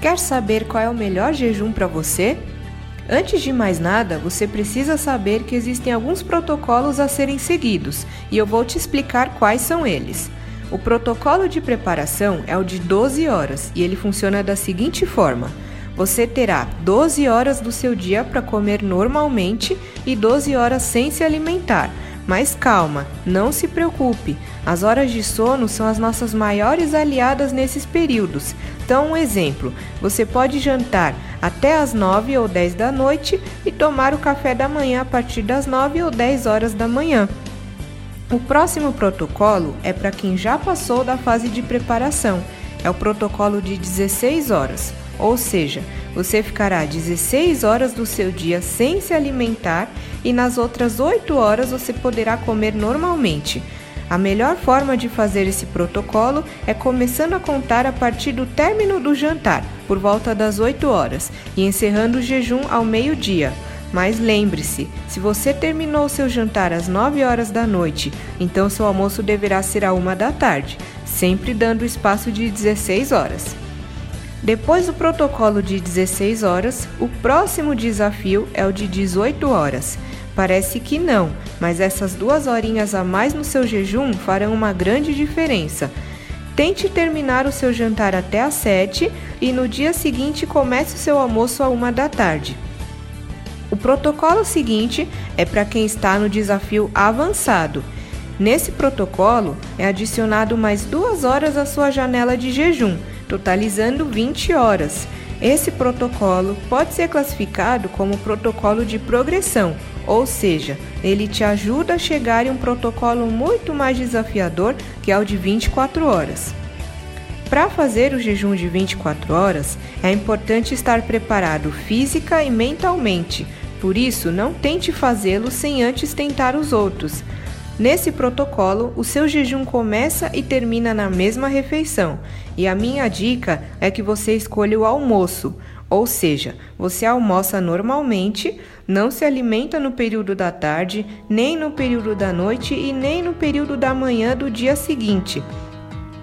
Quer saber qual é o melhor jejum para você? Antes de mais nada, você precisa saber que existem alguns protocolos a serem seguidos e eu vou te explicar quais são eles. O protocolo de preparação é o de 12 horas e ele funciona da seguinte forma: você terá 12 horas do seu dia para comer normalmente e 12 horas sem se alimentar. Mas calma, não se preocupe. As horas de sono são as nossas maiores aliadas nesses períodos. Então, um exemplo: você pode jantar até as 9 ou 10 da noite e tomar o café da manhã a partir das 9 ou 10 horas da manhã. O próximo protocolo é para quem já passou da fase de preparação. É o protocolo de 16 horas, ou seja, você ficará 16 horas do seu dia sem se alimentar e nas outras 8 horas você poderá comer normalmente. A melhor forma de fazer esse protocolo é começando a contar a partir do término do jantar, por volta das 8 horas, e encerrando o jejum ao meio-dia. Mas lembre-se, se você terminou seu jantar às 9 horas da noite, então seu almoço deverá ser à 1 da tarde, sempre dando espaço de 16 horas. Depois do protocolo de 16 horas, o próximo desafio é o de 18 horas. Parece que não, mas essas duas horinhas a mais no seu jejum farão uma grande diferença. Tente terminar o seu jantar até às 7 e no dia seguinte comece o seu almoço à 1 da tarde. O protocolo seguinte é para quem está no desafio avançado. Nesse protocolo é adicionado mais duas horas à sua janela de jejum, totalizando 20 horas. Esse protocolo pode ser classificado como protocolo de progressão, ou seja, ele te ajuda a chegar em um protocolo muito mais desafiador que é o de 24 horas. Para fazer o jejum de 24 horas, é importante estar preparado física e mentalmente por isso, não tente fazê-lo sem antes tentar os outros. Nesse protocolo, o seu jejum começa e termina na mesma refeição, e a minha dica é que você escolha o almoço, ou seja, você almoça normalmente, não se alimenta no período da tarde, nem no período da noite e nem no período da manhã do dia seguinte.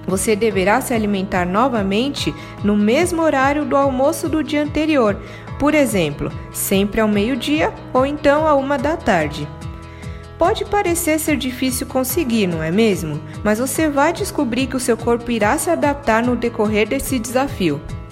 Você deverá se alimentar novamente no mesmo horário do almoço do dia anterior, por exemplo, sempre ao meio-dia ou então à uma da tarde. Pode parecer ser difícil conseguir, não é mesmo? Mas você vai descobrir que o seu corpo irá se adaptar no decorrer desse desafio.